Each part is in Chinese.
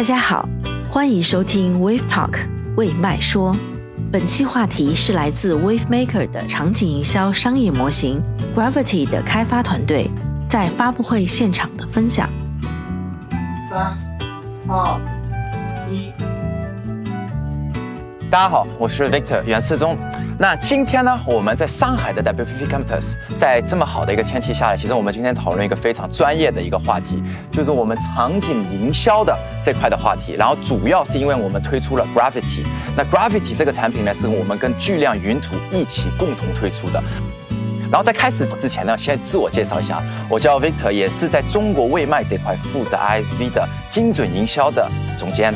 大家好，欢迎收听 Wave Talk 为麦说。本期话题是来自 Wave Maker 的场景营销商业模型 Gravity 的开发团队在发布会现场的分享。三、二、一。大家好，我是 Victor 袁世忠。那今天呢，我们在上海的 WPP Campus，在这么好的一个天气下来，其实我们今天讨论一个非常专业的一个话题，就是我们场景营销的这块的话题。然后主要是因为我们推出了 Gravity，那 Gravity 这个产品呢，是我们跟巨量云图一起共同推出的。然后在开始之前呢，先自我介绍一下，我叫 Victor，也是在中国未卖这块负责 ISV 的精准营销的总监。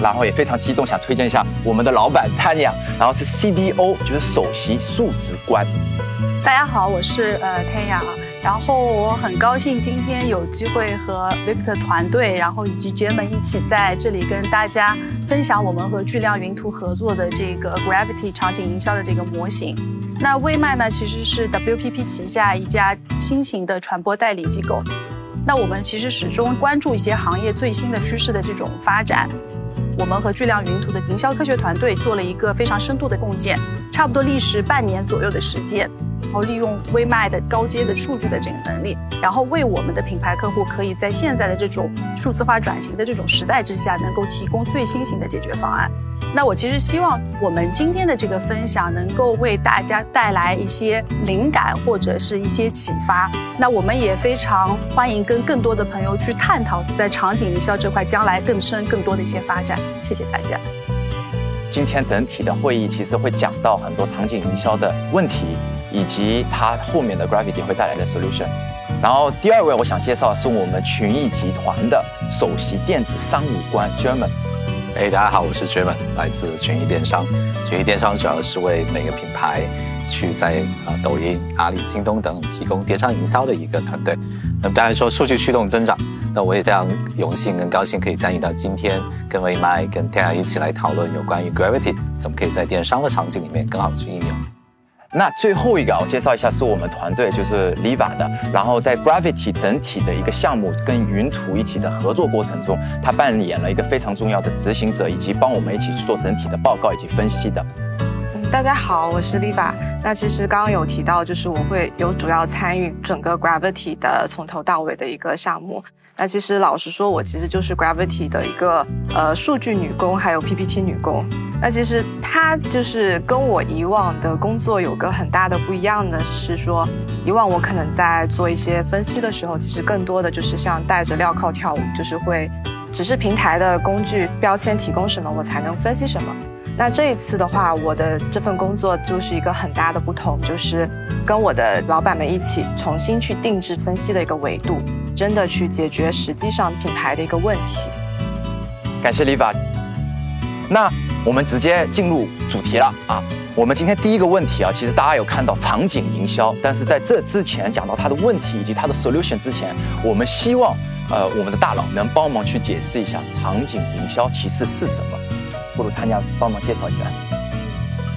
然后也非常激动，想推荐一下我们的老板 Tanya，然后是 CDO，就是首席数值官。大家好，我是呃 Tanya，然后我很高兴今天有机会和 Victor 团队，然后以及 j e m 一起在这里跟大家分享我们和巨量云图合作的这个 Gravity 场景营销的这个模型。那微麦呢，其实是 WPP 旗下一家新型的传播代理机构。那我们其实始终关注一些行业最新的趋势的这种发展。我们和巨量云图的营销科学团队做了一个非常深度的共建，差不多历时半年左右的时间，然后利用微卖的高阶的数据的这个能力，然后为我们的品牌客户可以在现在的这种数字化转型的这种时代之下，能够提供最新型的解决方案。那我其实希望我们今天的这个分享能够为大家带来一些灵感或者是一些启发。那我们也非常欢迎跟更多的朋友去探讨在场景营销这块将来更深更多的一些发展。谢谢大家。今天整体的会议其实会讲到很多场景营销的问题，以及它后面的 Gravity 会带来的 solution。然后第二位我想介绍是我们群益集团的首席电子商务官 German。哎，大家好，我是 Jerman，来自群益电商。群益电商主要是为每个品牌去在啊抖音、阿里、京东等提供电商营销的一个团队。那么当然说数据驱动增长，那我也非常荣幸跟高兴可以参与到今天，跟微麦、跟天涯一起来讨论有关于 Gravity 怎么可以在电商的场景里面更好去应用。那最后一个，我介绍一下，是我们团队就是 Liva 的，然后在 Gravity 整体的一个项目跟云图一起的合作过程中，他扮演了一个非常重要的执行者，以及帮我们一起去做整体的报告以及分析的。大家好，我是 Liva。那其实刚刚有提到，就是我会有主要参与整个 Gravity 的从头到尾的一个项目。那其实老实说，我其实就是 Gravity 的一个呃数据女工，还有 PPT 女工。那其实它就是跟我以往的工作有个很大的不一样的是说，以往我可能在做一些分析的时候，其实更多的就是像带着镣铐跳舞，就是会只是平台的工具标签提供什么，我才能分析什么。那这一次的话，我的这份工作就是一个很大的不同，就是跟我的老板们一起重新去定制分析的一个维度，真的去解决实际上品牌的一个问题。感谢 Liva。那我们直接进入主题了啊！我们今天第一个问题啊，其实大家有看到场景营销，但是在这之前讲到它的问题以及它的 solution 之前，我们希望呃我们的大佬能帮忙去解释一下场景营销其实是什么。不如他家帮忙介绍一下。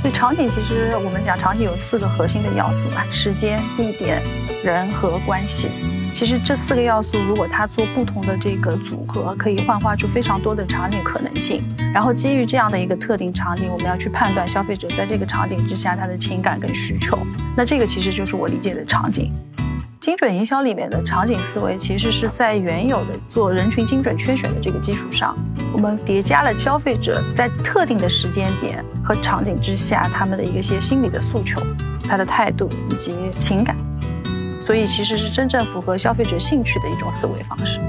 对场景，其实我们讲场景有四个核心的要素嘛：时间、地点、人和关系。其实这四个要素，如果它做不同的这个组合，可以幻化出非常多的场景可能性。然后基于这样的一个特定场景，我们要去判断消费者在这个场景之下他的情感跟需求。那这个其实就是我理解的场景。精准营销里面的场景思维，其实是在原有的做人群精准圈选的这个基础上，我们叠加了消费者在特定的时间点和场景之下他们的一些心理的诉求、他的态度以及情感，所以其实是真正符合消费者兴趣的一种思维方式。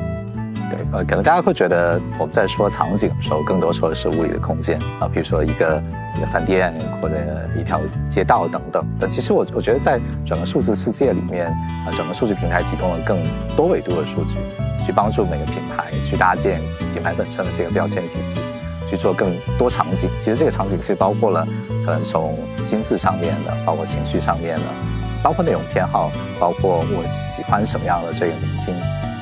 对呃，可能大家会觉得我们在说场景的时候，更多说的是物理的空间啊，比如说一个一个饭店或者一条街道等等。但其实我我觉得在整个数字世界里面，啊，整个数据平台提供了更多维度的数据，去帮助每个品牌去搭建品牌本身的这个标签体系，去做更多场景。其实这个场景是包括了可能从心智上面的，包括情绪上面的，包括内容偏好，包括我喜欢什么样的这个明星。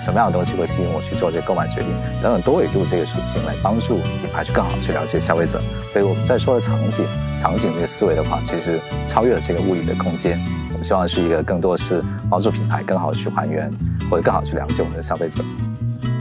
什么样的东西会吸引我去做这个购买决定？等等多维度这个属性来帮助品牌去更好去了解消费者。所以我们在说的场景，场景这个思维的话，其实超越了这个物理的空间。我们希望是一个更多是帮助品牌更好的去还原，或者更好去了解我们的消费者。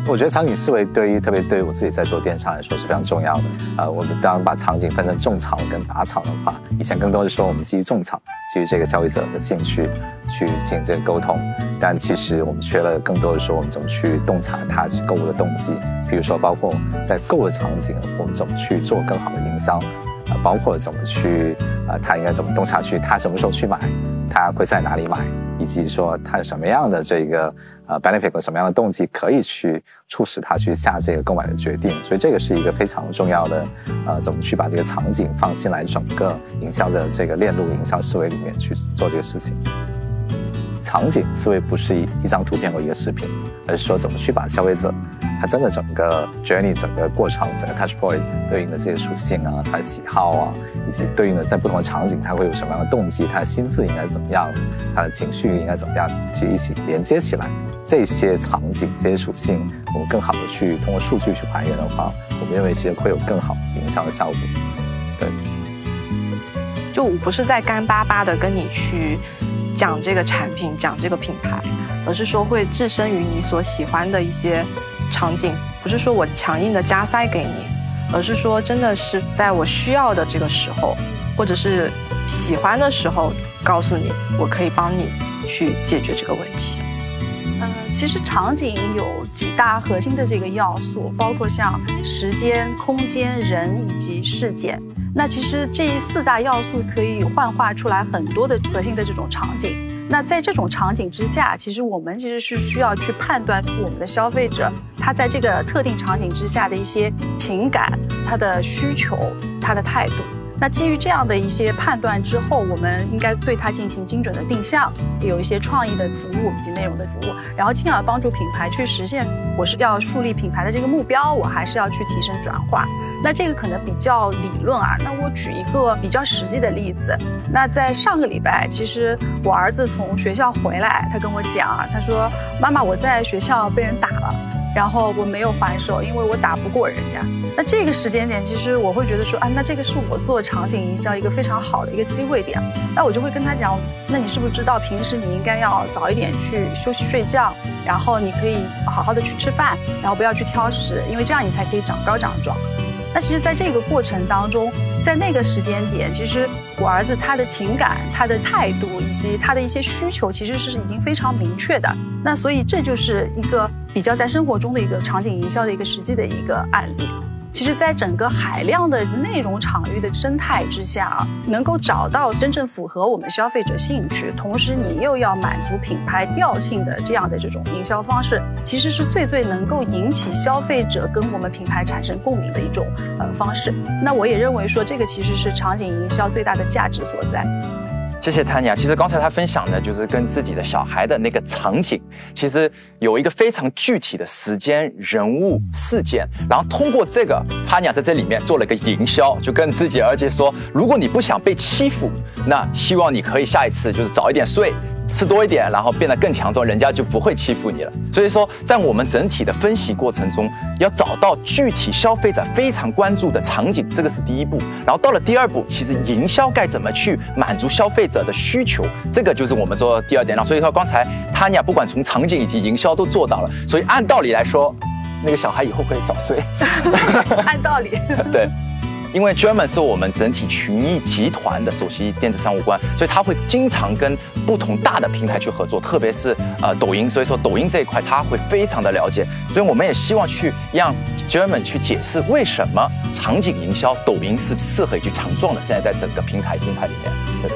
我觉得场景思维对于特别对于我自己在做电商来说是非常重要的。呃，我们当然把场景分成种草跟打草的话，以前更多的说我们基于种草，基于这个消费者的兴趣去进行这个沟通，但其实我们缺了更多的说我们怎么去洞察他去购物的动机，比如说包括在购物的场景，我们怎么去做更好的营销，啊，包括怎么去啊，他应该怎么洞察去他什么时候去买，他会在哪里买。以及说他有什么样的这个呃 benefit 和什么样的动机可以去促使他去下这个购买的决定，所以这个是一个非常重要的呃，怎么去把这个场景放进来整个营销的这个链路营销思维里面去做这个事情。场景思维不是一一张图片或一个视频，而是说怎么去把消费者他真的整个 journey 整个过程整个 touch point 对应的这些属性啊，他的喜好啊，以及对应的在不同的场景他会有什么样的动机，他的心智应该怎么样，他的情绪应该怎么样，去一起连接起来这些场景这些属性，我们更好的去通过数据去还原的话，我们认为其实会有更好营销的效果。对，就我不是在干巴巴的跟你去。讲这个产品，讲这个品牌，而是说会置身于你所喜欢的一些场景，不是说我强硬的加塞给你，而是说真的是在我需要的这个时候，或者是喜欢的时候，告诉你我可以帮你去解决这个问题。其实场景有几大核心的这个要素，包括像时间、空间、人以及事件。那其实这四大要素可以幻化出来很多的核心的这种场景。那在这种场景之下，其实我们其实是需要去判断我们的消费者他在这个特定场景之下的一些情感、他的需求、他的态度。那基于这样的一些判断之后，我们应该对它进行精准的定向，有一些创意的服务以及内容的服务，然后进而帮助品牌去实现我是要树立品牌的这个目标，我还是要去提升转化。那这个可能比较理论啊。那我举一个比较实际的例子。那在上个礼拜，其实我儿子从学校回来，他跟我讲啊，他说：“妈妈，我在学校被人打了。”然后我没有还手，因为我打不过人家。那这个时间点，其实我会觉得说，啊，那这个是我做场景营销一个非常好的一个机会点。那我就会跟他讲，那你是不是知道平时你应该要早一点去休息睡觉，然后你可以好好的去吃饭，然后不要去挑食，因为这样你才可以长高长壮。那其实，在这个过程当中，在那个时间点，其实我儿子他的情感、他的态度以及他的一些需求，其实是已经非常明确的。那所以这就是一个比较在生活中的一个场景营销的一个实际的一个案例。其实，在整个海量的内容场域的生态之下啊，能够找到真正符合我们消费者兴趣，同时你又要满足品牌调性的这样的这种营销方式，其实是最最能够引起消费者跟我们品牌产生共鸣的一种呃方式。那我也认为说，这个其实是场景营销最大的价值所在。谢谢 Tanya。其实刚才他分享的，就是跟自己的小孩的那个场景，其实有一个非常具体的时间、人物、事件，然后通过这个，Tanya 在这里面做了一个营销，就跟自己儿子说：如果你不想被欺负，那希望你可以下一次就是早一点睡。吃多一点，然后变得更强壮，人家就不会欺负你了。所以说，在我们整体的分析过程中，要找到具体消费者非常关注的场景，这个是第一步。然后到了第二步，其实营销该怎么去满足消费者的需求，这个就是我们做第二点。然后所以说，刚才他俩不管从场景以及营销都做到了。所以按道理来说，那个小孩以后会早睡。按道理，对。因为 German 是我们整体群益集团的首席电子商务官，所以他会经常跟不同大的平台去合作，特别是呃抖音。所以说抖音这一块他会非常的了解，所以我们也希望去让 German 去解释为什么场景营销抖音是适合以及强壮的，现在在整个平台生态里面。对，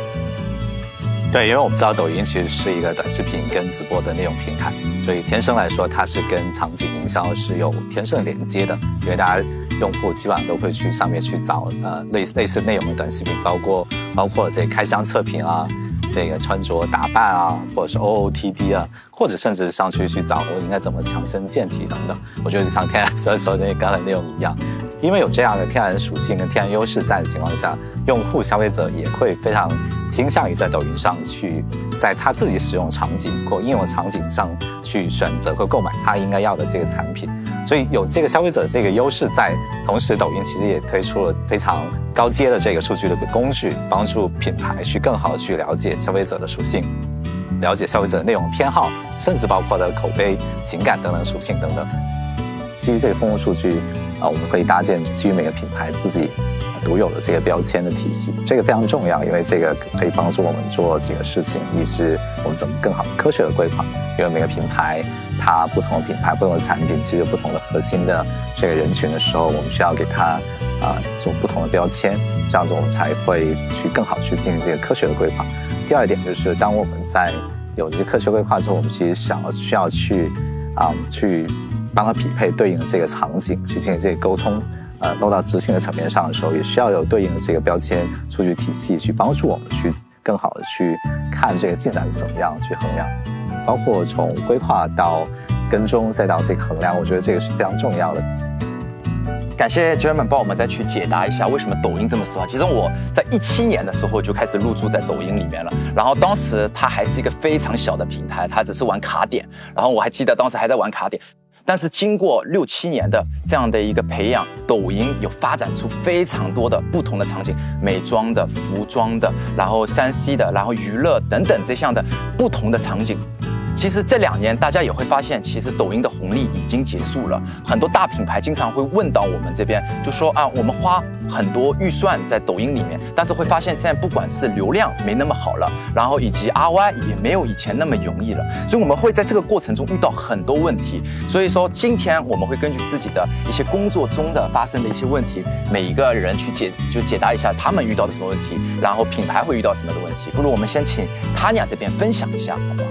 对，因为我们知道抖音其实是一个短视频跟直播的内容平台，所以天生来说它是跟场景营销是有天生连接的，因为大家。用户基本上都会去上面去找呃类类似内容的短视频，包括包括这开箱测评啊，这个穿着打扮啊，或者是 OOTD 啊，或者甚至上去去找我应该怎么强身健体等等。我觉得就像天然所说的刚才内容一样，因为有这样的天然属性跟天然优势在的情况下，用户消费者也会非常倾向于在抖音上去在他自己使用场景或应用场景上去选择和购买他应该要的这个产品。所以有这个消费者这个优势在，同时抖音其实也推出了非常高阶的这个数据的工具，帮助品牌去更好的去了解消费者的属性，了解消费者的内容偏好，甚至包括的口碑、情感等等属性等等。基于这个丰富数据，啊，我们可以搭建基于每个品牌自己独有的这个标签的体系。这个非常重要，因为这个可以帮助我们做几个事情：一是我们怎么更好科学的规划，因为每个品牌它不同的品牌、不同的产品，其实不同的核心的这个人群的时候，我们需要给它啊做不同的标签，这样子我们才会去更好去进行这个科学的规划。第二点就是，当我们在有这些科学规划之后，我们其实想要需要去啊去帮他匹配对应的这个场景，去进行这个沟通，呃，落到执行的层面上的时候，也需要有对应的这个标签数据体系去帮助我们去更好的去看这个进展是怎么样去衡量，包括从规划到跟踪再到这个衡量，我觉得这个是非常重要的。感谢 German 帮我们再去解答一下为什么抖音这么受欢迎。其实我在一七年的时候就开始入驻在抖音里面了，然后当时它还是一个非常小的平台，它只是玩卡点，然后我还记得当时还在玩卡点。但是经过六七年的这样的一个培养，抖音有发展出非常多的不同的场景，美妆的、服装的，然后山西的，然后娱乐等等这项的不同的场景。其实这两年，大家也会发现，其实抖音的红利已经结束了。很多大品牌经常会问到我们这边，就说啊，我们花很多预算在抖音里面，但是会发现现在不管是流量没那么好了，然后以及 RY 也没有以前那么容易了。所以我们会在这个过程中遇到很多问题。所以说今天我们会根据自己的一些工作中的发生的一些问题，每一个人去解就解答一下他们遇到的什么问题，然后品牌会遇到什么的问题。不如我们先请 Tanya 这边分享一下，好不好？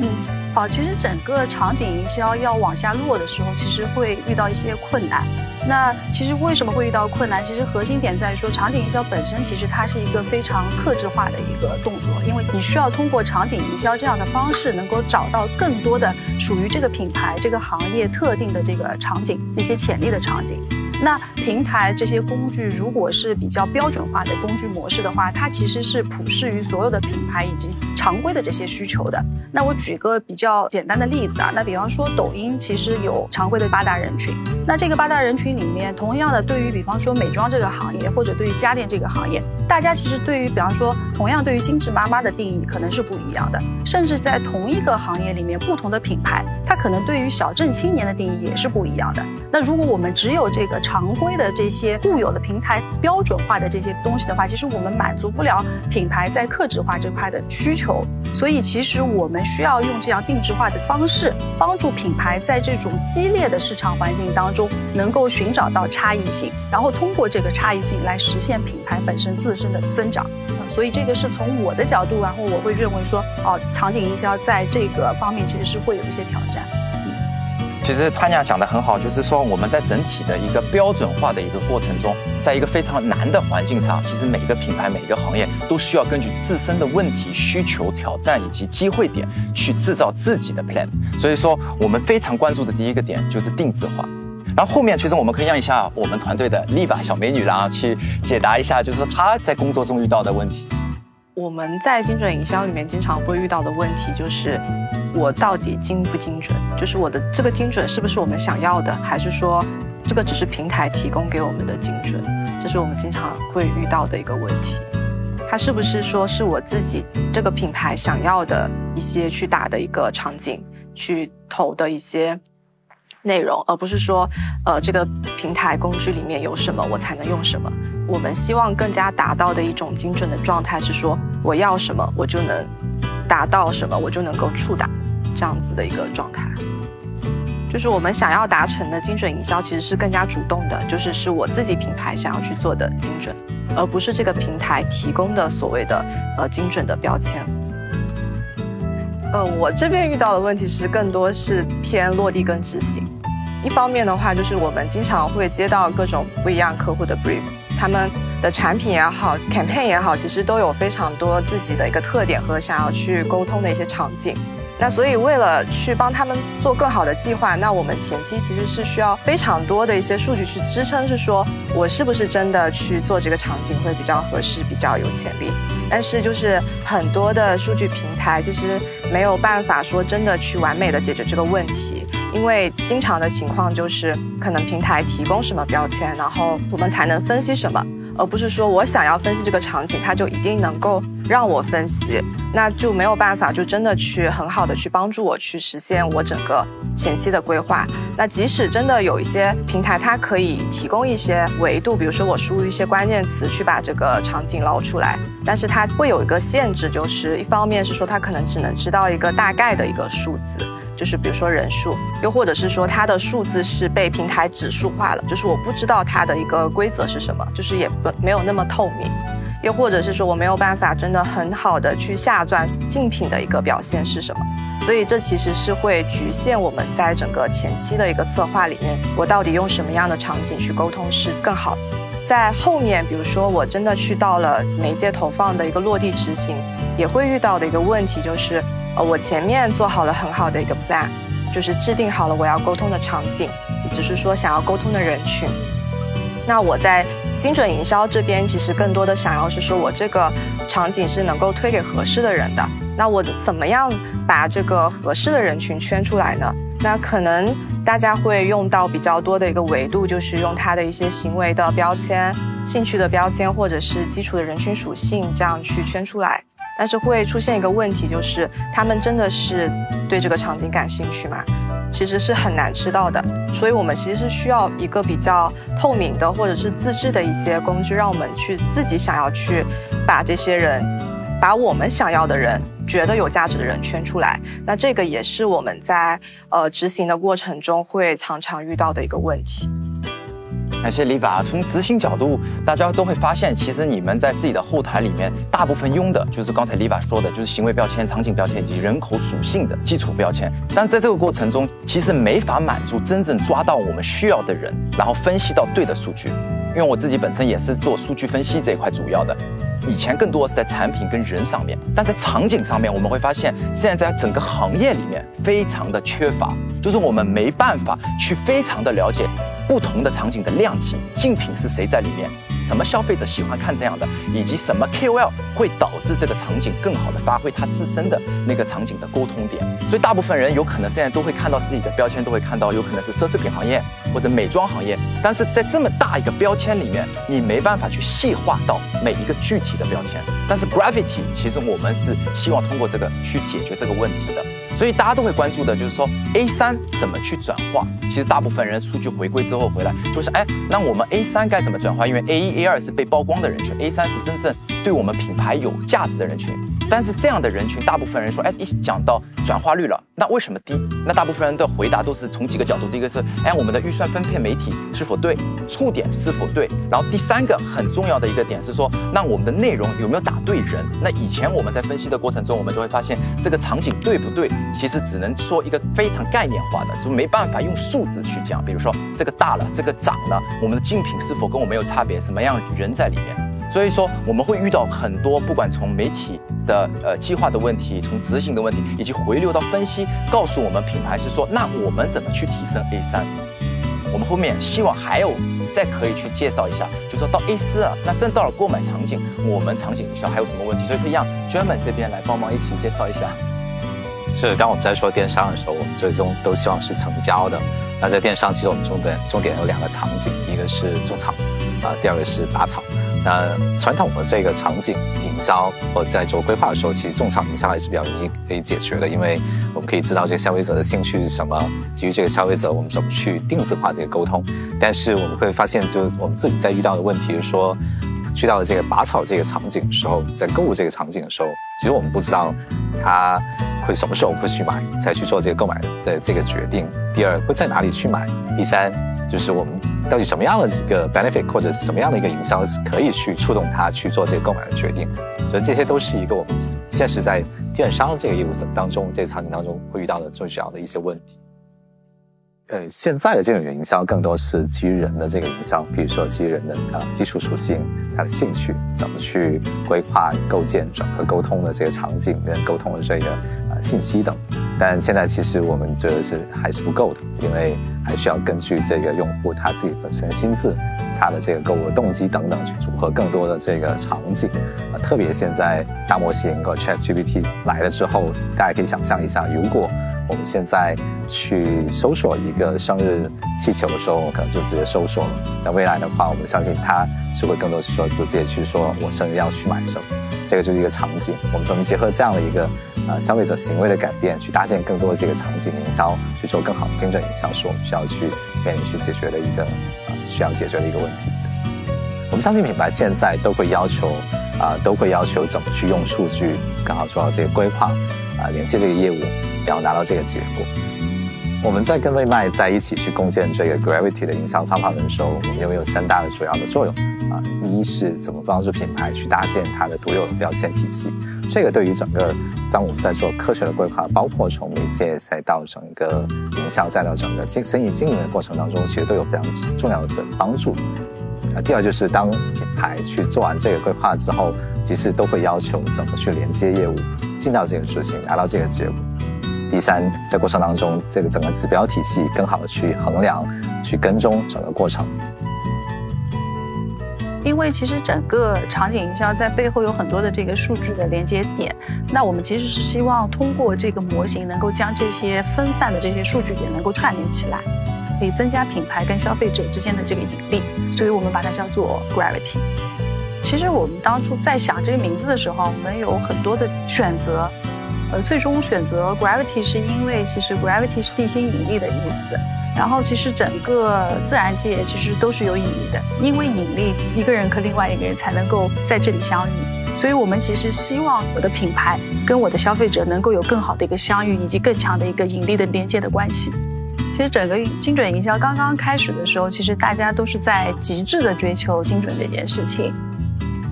嗯，好，其实整个场景营销要往下落的时候，其实会遇到一些困难。那其实为什么会遇到困难？其实核心点在于说，场景营销本身其实它是一个非常克制化的一个动作，因为你需要通过场景营销这样的方式，能够找到更多的属于这个品牌、这个行业特定的这个场景，那些潜力的场景。那平台这些工具，如果是比较标准化的工具模式的话，它其实是普适于所有的品牌以及常规的这些需求的。那我举个比较简单的例子啊，那比方说抖音其实有常规的八大人群，那这个八大人群里面，同样的对于比方说美妆这个行业，或者对于家电这个行业，大家其实对于比方说同样对于精致妈妈的定义可能是不一样的，甚至在同一个行业里面，不同的品牌，它可能对于小镇青年的定义也是不一样的。那如果我们只有这个。常规的这些固有的平台标准化的这些东西的话，其实我们满足不了品牌在克制化这块的需求，所以其实我们需要用这样定制化的方式，帮助品牌在这种激烈的市场环境当中，能够寻找到差异性，然后通过这个差异性来实现品牌本身自身的增长。所以这个是从我的角度，然后我会认为说，哦，场景营销在这个方面其实是会有一些挑战。其实潘亚讲的很好，就是说我们在整体的一个标准化的一个过程中，在一个非常难的环境上，其实每个品牌、每个行业都需要根据自身的问题、需求、挑战以及机会点去制造自己的 plan。所以说，我们非常关注的第一个点就是定制化。然后后面其实我们可以让一下我们团队的丽吧小美女，然后去解答一下，就是她在工作中遇到的问题。我们在精准营销里面经常会遇到的问题就是，我到底精不精准？就是我的这个精准是不是我们想要的，还是说这个只是平台提供给我们的精准？这是我们经常会遇到的一个问题。它是不是说是我自己这个品牌想要的一些去打的一个场景，去投的一些内容，而不是说，呃，这个平台工具里面有什么我才能用什么？我们希望更加达到的一种精准的状态是说。我要什么，我就能达到什么，我就能够触达这样子的一个状态。就是我们想要达成的精准营销，其实是更加主动的，就是是我自己品牌想要去做的精准，而不是这个平台提供的所谓的呃精准的标签。呃，我这边遇到的问题是更多是偏落地跟执行。一方面的话，就是我们经常会接到各种不一样客户的 brief，他们。的产品也好，campaign 也好，其实都有非常多自己的一个特点和想要去沟通的一些场景。那所以为了去帮他们做更好的计划，那我们前期其实是需要非常多的一些数据去支撑，是说我是不是真的去做这个场景会比较合适，比较有潜力。但是就是很多的数据平台其实没有办法说真的去完美的解决这个问题，因为经常的情况就是可能平台提供什么标签，然后我们才能分析什么。而不是说我想要分析这个场景，它就一定能够让我分析，那就没有办法就真的去很好的去帮助我去实现我整个前期的规划。那即使真的有一些平台，它可以提供一些维度，比如说我输入一些关键词去把这个场景捞出来，但是它会有一个限制，就是一方面是说它可能只能知道一个大概的一个数字。就是比如说人数，又或者是说它的数字是被平台指数化了，就是我不知道它的一个规则是什么，就是也不没有那么透明，又或者是说我没有办法真的很好的去下钻竞品的一个表现是什么，所以这其实是会局限我们在整个前期的一个策划里面，我到底用什么样的场景去沟通是更好。在后面，比如说我真的去到了媒介投放的一个落地执行，也会遇到的一个问题就是。呃，我前面做好了很好的一个 plan，就是制定好了我要沟通的场景，也只是说想要沟通的人群。那我在精准营销这边，其实更多的想要是说我这个场景是能够推给合适的人的。那我怎么样把这个合适的人群圈出来呢？那可能大家会用到比较多的一个维度，就是用他的一些行为的标签、兴趣的标签，或者是基础的人群属性，这样去圈出来。但是会出现一个问题，就是他们真的是对这个场景感兴趣吗？其实是很难知道的。所以我们其实是需要一个比较透明的，或者是自制的一些工具，让我们去自己想要去把这些人，把我们想要的人，觉得有价值的人圈出来。那这个也是我们在呃执行的过程中会常常遇到的一个问题。感谢李法。从执行角度，大家都会发现，其实你们在自己的后台里面，大部分用的就是刚才李法说的，就是行为标签、场景标签以及人口属性的基础标签。但在这个过程中，其实没法满足真正抓到我们需要的人，然后分析到对的数据。因为我自己本身也是做数据分析这一块主要的，以前更多是在产品跟人上面，但在场景上面，我们会发现现在在整个行业里面非常的缺乏，就是我们没办法去非常的了解。不同的场景的量级，竞品是谁在里面？什么消费者喜欢看这样的？以及什么 KOL 会导致这个场景更好的发挥它自身的那个场景的沟通点？所以大部分人有可能现在都会看到自己的标签，都会看到有可能是奢侈品行业或者美妆行业。但是在这么大一个标签里面，你没办法去细化到每一个具体的标签。但是 Gravity 其实我们是希望通过这个去解决这个问题的。所以大家都会关注的就是说 A 三怎么去转化。其实大部分人数据回归之后回来，就是哎，那我们 A 三该怎么转化？因为 A 一、A 二是被曝光的人群，A 三是真正对我们品牌有价值的人群。但是这样的人群，大部分人说，哎，一讲到转化率了，那为什么低？那大部分人的回答都是从几个角度，第一个是，哎，我们的预算分配媒体是否对，触点是否对？然后第三个很重要的一个点是说，那我们的内容有没有打对人？那以前我们在分析的过程中，我们就会发现这个场景对不对，其实只能说一个非常概念化的，就没办法用数字去讲。比如说这个大了，这个涨了，我们的竞品是否跟我们有差别？什么样人在里面？所以说，我们会遇到很多，不管从媒体的呃计划的问题，从执行的问题，以及回流到分析，告诉我们品牌是说，那我们怎么去提升 A 三？我们后面希望还有再可以去介绍一下，就说到 A 四啊，那真到了购买场景，我们场景营销还有什么问题？所以可以让专门这边来帮忙一起介绍一下。是，当我们在说电商的时候，我们最终都希望是成交的。那在电商，其实我们重点重点有两个场景，一个是种草，啊，第二个是拔草。那传统的这个场景营销，或者在做规划的时候，其实种草营销还是比较容易可以解决的，因为我们可以知道这个消费者的兴趣是什么，基于这个消费者，我们怎么去定制化这个沟通。但是我们会发现，就我们自己在遇到的问题是说，去到了这个拔草这个场景的时候，在购物这个场景的时候，其实我们不知道他会什么时候会去买，才去做这个购买的这个决定。第二，会在哪里去买？第三，就是我们。到底什么样的一个 benefit 或者什么样的一个营销可以去触动他去做这个购买的决定？所以这些都是一个我们现实在电商这个业务当中、这个场景当中会遇到的最主要的一些问题。呃，现在的这种营销更多是基于人的这个营销，比如说基于人的啊基础属性、他的兴趣，怎么去规划、构建整个沟通的这个场景跟沟通的这个啊信息等。但现在其实我们觉得是还是不够的，因为还需要根据这个用户他自己本身的心智、他的这个购物动机等等去组合更多的这个场景。啊，特别现在大模型和 ChatGPT 来了之后，大家可以想象一下，如果我们现在去搜索一个生日气球的时候，我可能就直接搜索了。那未来的话，我们相信它是会更多去说直接去说我生日要去买什么，这个就是一个场景。我们怎么结合这样的一个啊消费者行为的改变，去搭建更多的这个场景营销，去做更好的精准营销，是我们需要去面临去解决的一个啊需要解决的一个问题。我们相信品牌现在都会要求啊，都会要求怎么去用数据更好做好这个规划啊，连接这个业务。然后拿到这个结果，我们在跟外卖在一起去共建这个 Gravity 的营销方法论的时候，我们认为有三大的主要的作用啊。一是怎么帮助品牌去搭建它的独有的标签体系，这个对于整个当我们在做科学的规划，包括从媒介再到整个营销再到整个经生意经营的过程当中，其实都有非常重要的帮助。啊，第二就是当品牌去做完这个规划之后，其实都会要求怎么去连接业务，进到这个执行，拿到这个结果。第三，在过程当中，这个整个指标体系更好的去衡量、去跟踪整个过程。因为其实整个场景营销在背后有很多的这个数据的连接点，那我们其实是希望通过这个模型，能够将这些分散的这些数据点能够串联起来，可以增加品牌跟消费者之间的这个引力，所以我们把它叫做 Gravity。其实我们当初在想这个名字的时候，我们有很多的选择。呃，最终选择 gravity 是因为其实 gravity 是地心引力的意思。然后其实整个自然界其实都是有引力的，因为引力一个人和另外一个人才能够在这里相遇。所以我们其实希望我的品牌跟我的消费者能够有更好的一个相遇，以及更强的一个引力的连接的关系。其实整个精准营销刚刚开始的时候，其实大家都是在极致的追求精准这件事情。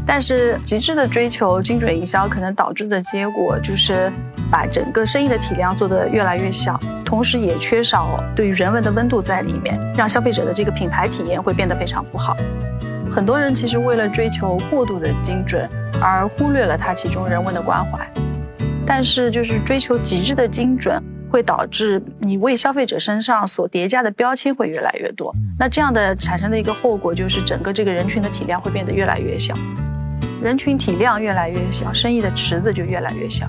但是极致的追求精准营销，可能导致的结果就是把整个生意的体量做得越来越小，同时也缺少对于人文的温度在里面，让消费者的这个品牌体验会变得非常不好。很多人其实为了追求过度的精准，而忽略了它其中人文的关怀。但是就是追求极致的精准，会导致你为消费者身上所叠加的标签会越来越多。那这样的产生的一个后果就是整个这个人群的体量会变得越来越小。人群体量越来越小，生意的池子就越来越小。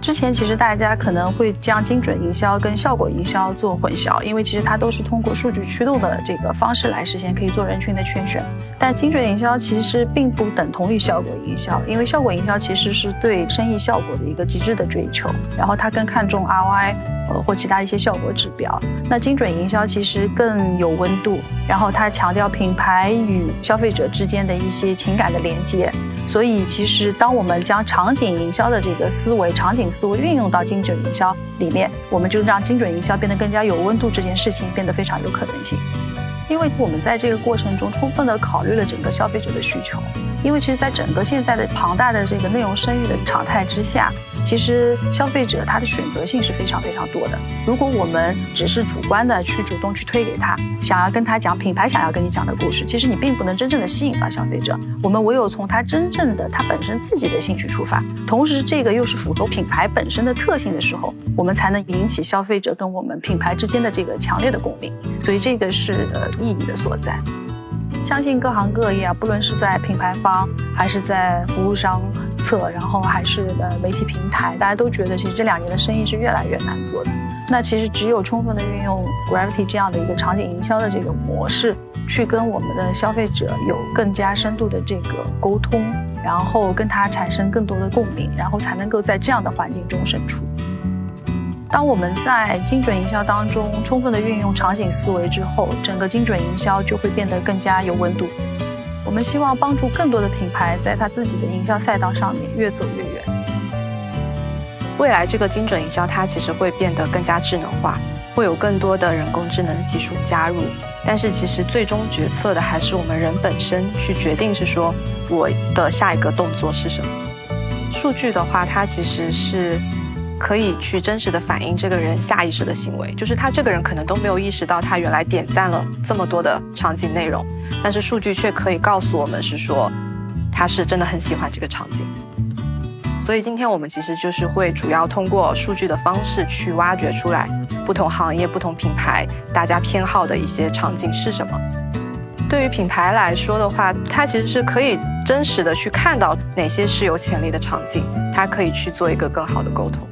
之前其实大家可能会将精准营销跟效果营销做混淆，因为其实它都是通过数据驱动的这个方式来实现可以做人群的圈选。但精准营销其实并不等同于效果营销，因为效果营销其实是对生意效果的一个极致的追求，然后它更看重 ROI 呃或其他一些效果指标。那精准营销其实更有温度，然后它强调品牌与消费者之间的一些情感的连接。所以其实当我们将场景营销的这个思维、场景思维运用到精准营销里面，我们就让精准营销变得更加有温度，这件事情变得非常有可能性。因为我们在这个过程中充分的考虑了整个消费者的需求。因为其实，在整个现在的庞大的这个内容生育的常态之下，其实消费者他的选择性是非常非常多的。如果我们只是主观的去主动去推给他，想要跟他讲品牌想要跟你讲的故事，其实你并不能真正的吸引到消费者。我们唯有从他真正的他本身自己的兴趣出发，同时这个又是符合品牌本身的特性的时候，我们才能引起消费者跟我们品牌之间的这个强烈的共鸣。所以这个是呃意义的所在。相信各行各业啊，不论是在品牌方，还是在服务商侧，然后还是呃媒体平台，大家都觉得其实这两年的生意是越来越难做的。那其实只有充分的运用 Gravity 这样的一个场景营销的这个模式，去跟我们的消费者有更加深度的这个沟通，然后跟他产生更多的共鸣，然后才能够在这样的环境中胜出。当我们在精准营销当中充分的运用场景思维之后，整个精准营销就会变得更加有温度。我们希望帮助更多的品牌在他自己的营销赛道上面越走越远。未来这个精准营销它其实会变得更加智能化，会有更多的人工智能技术加入。但是其实最终决策的还是我们人本身去决定，是说我的下一个动作是什么。数据的话，它其实是。可以去真实的反映这个人下意识的行为，就是他这个人可能都没有意识到他原来点赞了这么多的场景内容，但是数据却可以告诉我们是说，他是真的很喜欢这个场景。所以今天我们其实就是会主要通过数据的方式去挖掘出来不同行业、不同品牌大家偏好的一些场景是什么。对于品牌来说的话，它其实是可以真实的去看到哪些是有潜力的场景，它可以去做一个更好的沟通。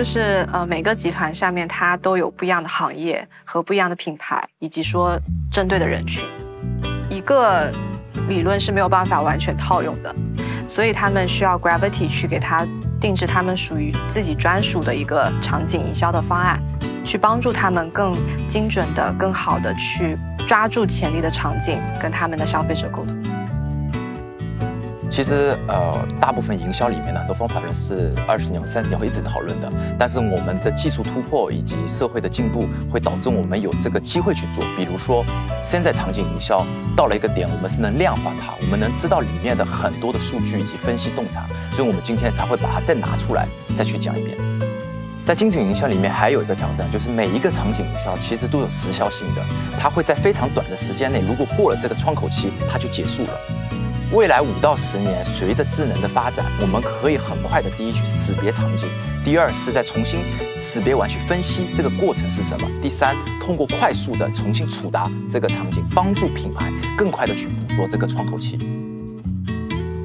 就是呃，每个集团下面它都有不一样的行业和不一样的品牌，以及说针对的人群。一个理论是没有办法完全套用的，所以他们需要 Gravity 去给他定制他们属于自己专属的一个场景营销的方案，去帮助他们更精准的、更好的去。抓住潜力的场景，跟他们的消费者沟通。其实，呃，大部分营销里面的很多方法论是二十年、三十年会一直讨论的。但是，我们的技术突破以及社会的进步，会导致我们有这个机会去做。比如说，现在场景营销到了一个点，我们是能量化它，我们能知道里面的很多的数据以及分析洞察，所以我们今天才会把它再拿出来，再去讲一遍。在精准营销里面，还有一个挑战，就是每一个场景营销其实都有时效性的，它会在非常短的时间内，如果过了这个窗口期，它就结束了。未来五到十年，随着智能的发展，我们可以很快的第一去识别场景，第二是再重新识别完去分析这个过程是什么，第三通过快速的重新触达这个场景，帮助品牌更快的去捕捉这个窗口期。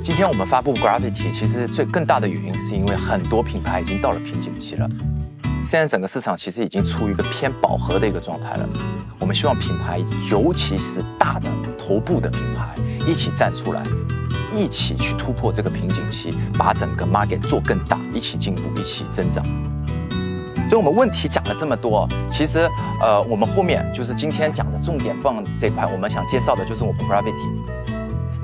今天我们发布 Gravity，其实最更大的原因是因为很多品牌已经到了瓶颈期了。现在整个市场其实已经处于一个偏饱和的一个状态了。我们希望品牌，尤其是大的头部的品牌，一起站出来，一起去突破这个瓶颈期，把整个 market 做更大，一起进步，一起增长。所以我们问题讲了这么多，其实呃，我们后面就是今天讲的重点棒这块，我们想介绍的就是我们 Gravity。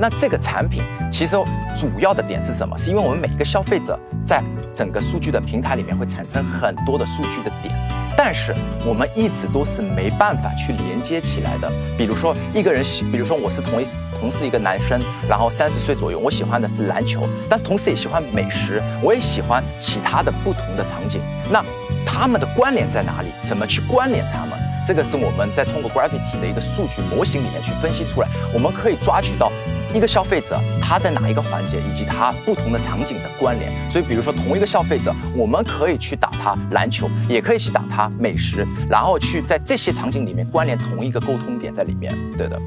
那这个产品其实主要的点是什么？是因为我们每一个消费者在整个数据的平台里面会产生很多的数据的点，但是我们一直都是没办法去连接起来的。比如说一个人喜，比如说我是同一同是一个男生，然后三十岁左右，我喜欢的是篮球，但是同时也喜欢美食，我也喜欢其他的不同的场景。那他们的关联在哪里？怎么去关联他们？这个是我们在通过 Gravity 的一个数据模型里面去分析出来，我们可以抓取到。一个消费者他在哪一个环节，以及他不同的场景的关联。所以，比如说同一个消费者，我们可以去打他篮球，也可以去打他美食，然后去在这些场景里面关联同一个沟通点在里面。对的。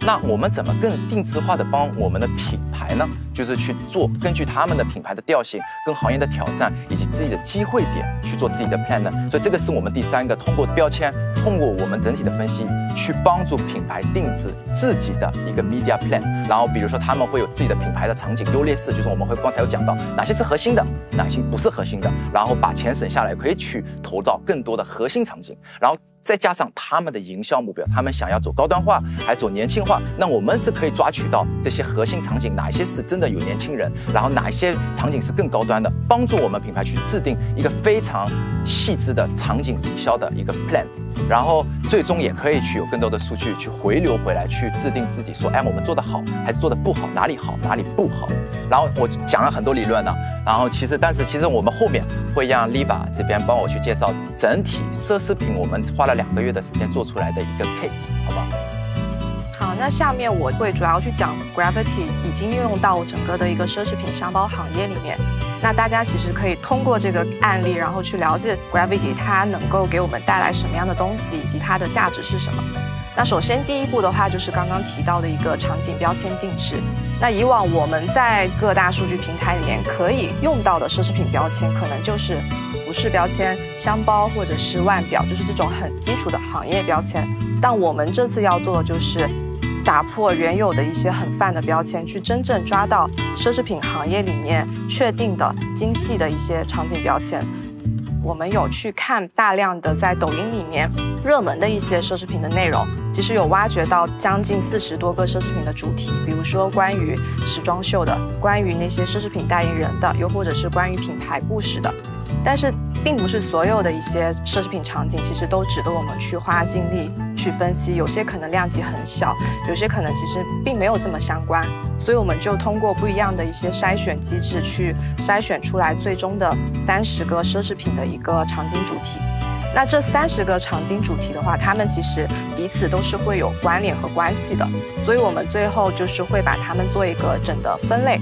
那我们怎么更定制化的帮我们的品牌呢？就是去做根据他们的品牌的调性、跟行业的挑战以及自己的机会点去做自己的 plan 呢？所以这个是我们第三个通过标签，通过我们整体的分析，去帮助品牌定制自己的一个 media plan。然后比如说他们会有自己的品牌的场景优劣势，就是我们会刚才有讲到哪些是核心的，哪些不是核心的，然后把钱省下来可以去投到更多的核心场景，然后。再加上他们的营销目标，他们想要走高端化，还走年轻化，那我们是可以抓取到这些核心场景，哪些是真的有年轻人，然后哪一些场景是更高端的，帮助我们品牌去制定一个非常细致的场景营销的一个 plan，然后最终也可以去有更多的数据去回流回来，去制定自己说，哎，我们做的好还是做的不好，哪里好哪里不好。然后我讲了很多理论呢，然后其实但是其实我们后面会让 Liva 这边帮我去介绍整体奢侈品，我们花了两个月的时间做出来的一个 case，好吧？好，那下面我会主要去讲 Gravity 已经应用到整个的一个奢侈品箱包行业里面。那大家其实可以通过这个案例，然后去了解 Gravity 它能够给我们带来什么样的东西，以及它的价值是什么。那首先第一步的话，就是刚刚提到的一个场景标签定制。那以往我们在各大数据平台里面可以用到的奢侈品标签，可能就是服饰标签、箱包或者是腕表，就是这种很基础的行业标签。但我们这次要做的就是打破原有的一些很泛的标签，去真正抓到奢侈品行业里面确定的精细的一些场景标签。我们有去看大量的在抖音里面热门的一些奢侈品的内容，其实有挖掘到将近四十多个奢侈品的主题，比如说关于时装秀的，关于那些奢侈品代言人的，又或者是关于品牌故事的。但是，并不是所有的一些奢侈品场景，其实都值得我们去花精力去分析。有些可能量级很小，有些可能其实并没有这么相关。所以我们就通过不一样的一些筛选机制，去筛选出来最终的三十个奢侈品的一个场景主题。那这三十个场景主题的话，它们其实彼此都是会有关联和关系的。所以我们最后就是会把它们做一个整的分类。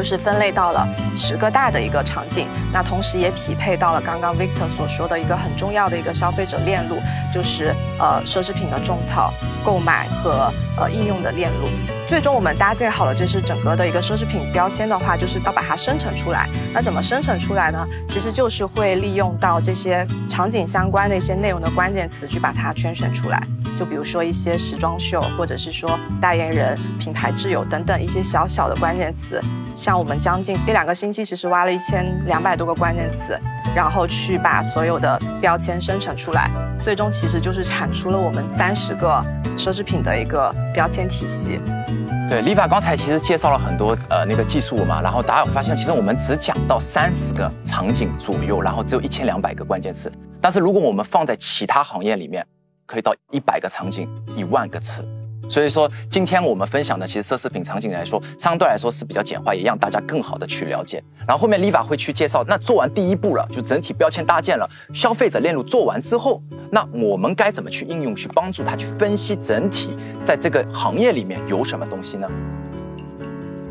就是分类到了十个大的一个场景，那同时也匹配到了刚刚 Victor 所说的一个很重要的一个消费者链路，就是呃奢侈品的种草、购买和呃应用的链路。最终我们搭建好了就是整个的一个奢侈品标签的话，就是要把它生成出来。那怎么生成出来呢？其实就是会利用到这些场景相关的一些内容的关键词去把它圈选出来。就比如说一些时装秀，或者是说代言人、品牌挚友等等一些小小的关键词，像我们将近一两个星期，其实挖了一千两百多个关键词，然后去把所有的标签生成出来，最终其实就是产出了我们三十个奢侈品的一个标签体系。对，李法刚才其实介绍了很多呃那个技术嘛，然后大家有发现，其实我们只讲到三十个场景左右，然后只有一千两百个关键词，但是如果我们放在其他行业里面。可以到一百个场景，一万个词。所以说，今天我们分享的其实奢侈品场景来说，相对来说是比较简化，也让大家更好的去了解。然后后面 Liva 会去介绍，那做完第一步了，就整体标签搭建了，消费者链路做完之后，那我们该怎么去应用，去帮助他去分析整体在这个行业里面有什么东西呢？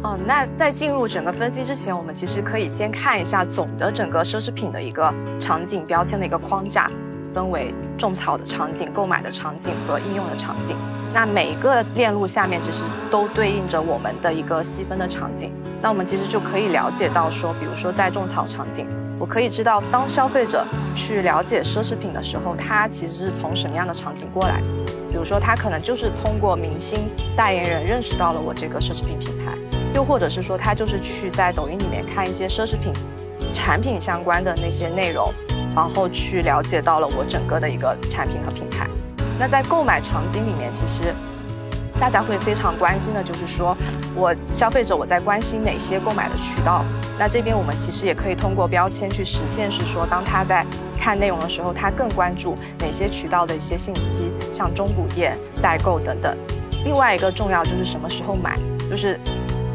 哦，那在进入整个分析之前，我们其实可以先看一下总的整个奢侈品的一个场景标签的一个框架。分为种草的场景、购买的场景和应用的场景。那每一个链路下面其实都对应着我们的一个细分的场景。那我们其实就可以了解到说，比如说在种草场景，我可以知道当消费者去了解奢侈品的时候，他其实是从什么样的场景过来。比如说他可能就是通过明星代言人认识到了我这个奢侈品品牌，又或者是说他就是去在抖音里面看一些奢侈品产品相关的那些内容。然后去了解到了我整个的一个产品和品牌。那在购买场景里面，其实大家会非常关心的就是说，我消费者我在关心哪些购买的渠道。那这边我们其实也可以通过标签去实现，是说当他在看内容的时候，他更关注哪些渠道的一些信息，像中古店、代购等等。另外一个重要就是什么时候买，就是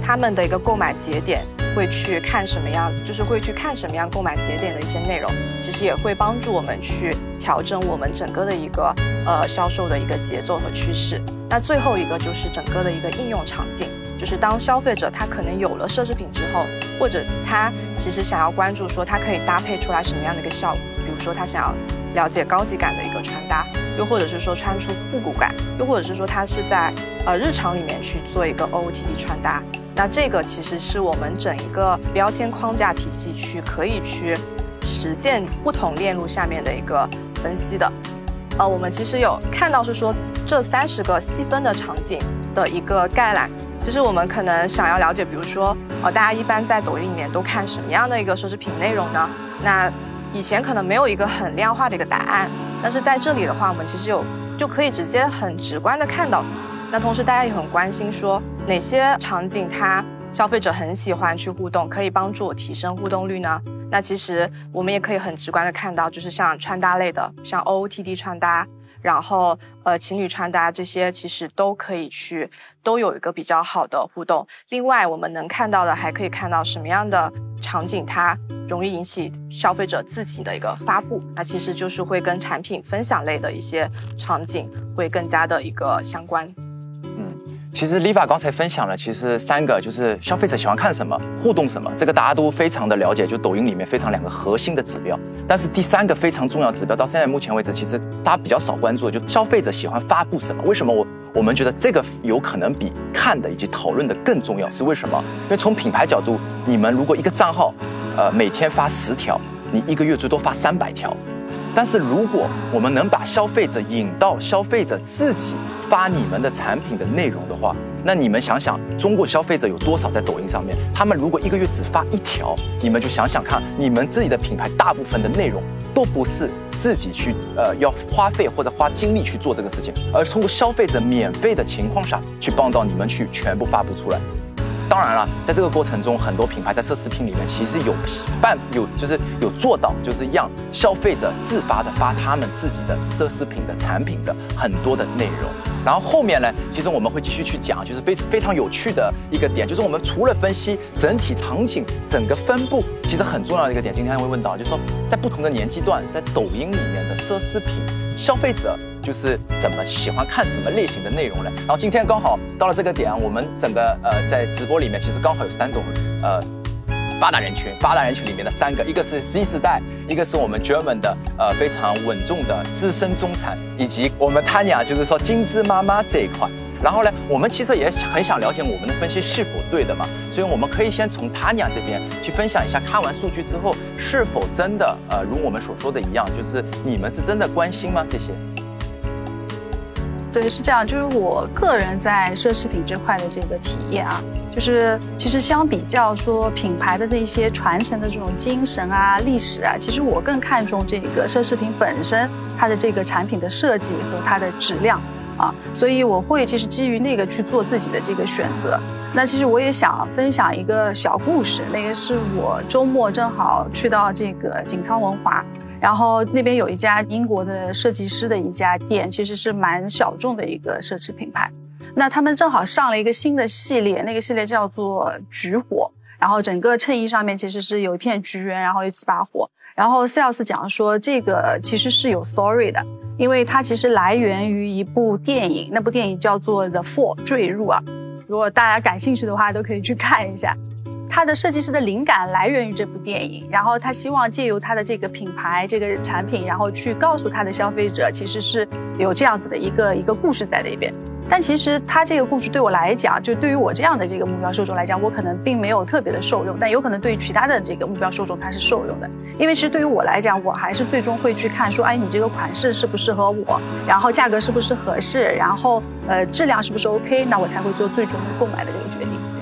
他们的一个购买节点。会去看什么样，就是会去看什么样购买节点的一些内容，其实也会帮助我们去调整我们整个的一个呃销售的一个节奏和趋势。那最后一个就是整个的一个应用场景，就是当消费者他可能有了奢侈品之后，或者他其实想要关注说他可以搭配出来什么样的一个效果，比如说他想要了解高级感的一个穿搭，又或者是说穿出复古感，又或者是说他是在呃日常里面去做一个 OOTD 穿搭。那这个其实是我们整一个标签框架体系去可以去实现不同链路下面的一个分析的。呃，我们其实有看到是说这三十个细分的场景的一个概览，就是我们可能想要了解，比如说，呃，大家一般在抖音里面都看什么样的一个奢侈品内容呢？那以前可能没有一个很量化的一个答案，但是在这里的话，我们其实有就可以直接很直观的看到。那同时大家也很关心说。哪些场景它消费者很喜欢去互动，可以帮助我提升互动率呢？那其实我们也可以很直观的看到，就是像穿搭类的，像 OOTD 穿搭，然后呃情侣穿搭这些，其实都可以去都有一个比较好的互动。另外我们能看到的，还可以看到什么样的场景它容易引起消费者自己的一个发布，那其实就是会跟产品分享类的一些场景会更加的一个相关。嗯其实 Liva 刚才分享了，其实三个就是消费者喜欢看什么，互动什么，这个大家都非常的了解，就抖音里面非常两个核心的指标。但是第三个非常重要指标，到现在目前为止，其实大家比较少关注，就消费者喜欢发布什么？为什么我我们觉得这个有可能比看的以及讨论的更重要？是为什么？因为从品牌角度，你们如果一个账号，呃，每天发十条，你一个月最多发三百条。但是如果我们能把消费者引到消费者自己。发你们的产品的内容的话，那你们想想，中国消费者有多少在抖音上面？他们如果一个月只发一条，你们就想想看，你们自己的品牌大部分的内容都不是自己去呃要花费或者花精力去做这个事情，而是通过消费者免费的情况下去帮到你们去全部发布出来。当然了，在这个过程中，很多品牌在奢侈品里面其实有办有就是有做到，就是让消费者自发的发他们自己的奢侈品的产品的很多的内容。然后后面呢，其实我们会继续去讲，就是非非常有趣的一个点，就是我们除了分析整体场景整个分布，其实很重要的一个点，今天会问到，就是说在不同的年纪段，在抖音里面的奢侈品消费者就是怎么喜欢看什么类型的内容呢？然后今天刚好到了这个点，我们整个呃在直播里面其实刚好有三种呃。八大人群，八大人群里面的三个，一个是 Z 时代，一个是我们 German 的呃非常稳重的资深中产，以及我们 Tanya 就是说金枝妈妈这一块。然后呢，我们其实也很想了解我们的分析是否对的嘛，所以我们可以先从 Tanya 这边去分享一下，看完数据之后是否真的呃如我们所说的一样，就是你们是真的关心吗？这些？对，是这样，就是我个人在奢侈品这块的这个体验啊。就是其实相比较说品牌的那些传承的这种精神啊、历史啊，其实我更看重这个奢侈品本身它的这个产品的设计和它的质量啊，所以我会其实基于那个去做自己的这个选择。那其实我也想分享一个小故事，那个是我周末正好去到这个锦仓文华，然后那边有一家英国的设计师的一家店，其实是蛮小众的一个奢侈品牌。那他们正好上了一个新的系列，那个系列叫做橘火，然后整个衬衣上面其实是有一片橘园，然后有几把火。然后 sales 讲说这个其实是有 story 的，因为它其实来源于一部电影，那部电影叫做 The Fall 坠入啊。如果大家感兴趣的话，都可以去看一下。他的设计师的灵感来源于这部电影，然后他希望借由他的这个品牌、这个产品，然后去告诉他的消费者，其实是有这样子的一个一个故事在那边。但其实他这个故事对我来讲，就对于我这样的这个目标受众来讲，我可能并没有特别的受用，但有可能对于其他的这个目标受众他是受用的。因为其实对于我来讲，我还是最终会去看说，哎，你这个款式适不适合我，然后价格是不是合适，然后呃质量是不是 OK，那我才会做最终的购买的这个决定。